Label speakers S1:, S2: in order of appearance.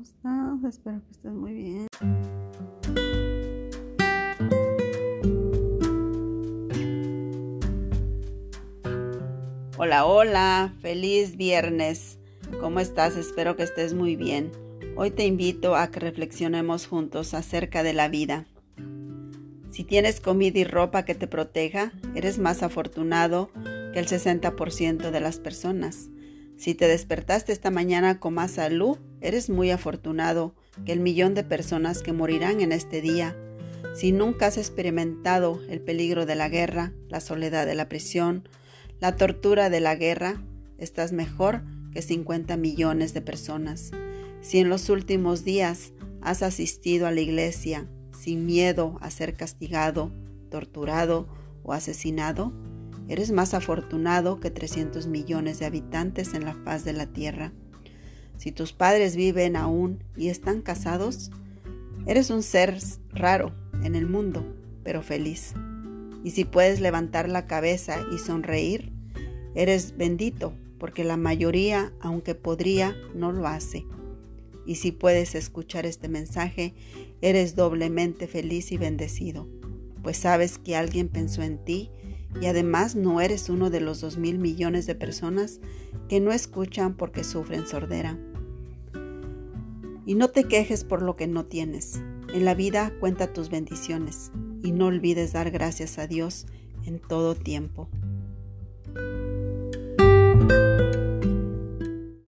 S1: Espero que estés muy bien. Hola, hola, feliz viernes. ¿Cómo estás? Espero que estés muy bien. Hoy te invito a que reflexionemos juntos acerca de la vida. Si tienes comida y ropa que te proteja, eres más afortunado que el 60% de las personas. Si te despertaste esta mañana con más salud, eres muy afortunado que el millón de personas que morirán en este día. Si nunca has experimentado el peligro de la guerra, la soledad de la prisión, la tortura de la guerra, estás mejor que 50 millones de personas. Si en los últimos días has asistido a la iglesia sin miedo a ser castigado, torturado o asesinado, eres más afortunado que 300 millones de habitantes en la faz de la tierra. Si tus padres viven aún y están casados, eres un ser raro en el mundo, pero feliz. Y si puedes levantar la cabeza y sonreír, eres bendito, porque la mayoría, aunque podría, no lo hace. Y si puedes escuchar este mensaje, eres doblemente feliz y bendecido, pues sabes que alguien pensó en ti y además no eres uno de los dos mil millones de personas que no escuchan porque sufren sordera y no te quejes por lo que no tienes. En la vida cuenta tus bendiciones y no olvides dar gracias a Dios en todo tiempo.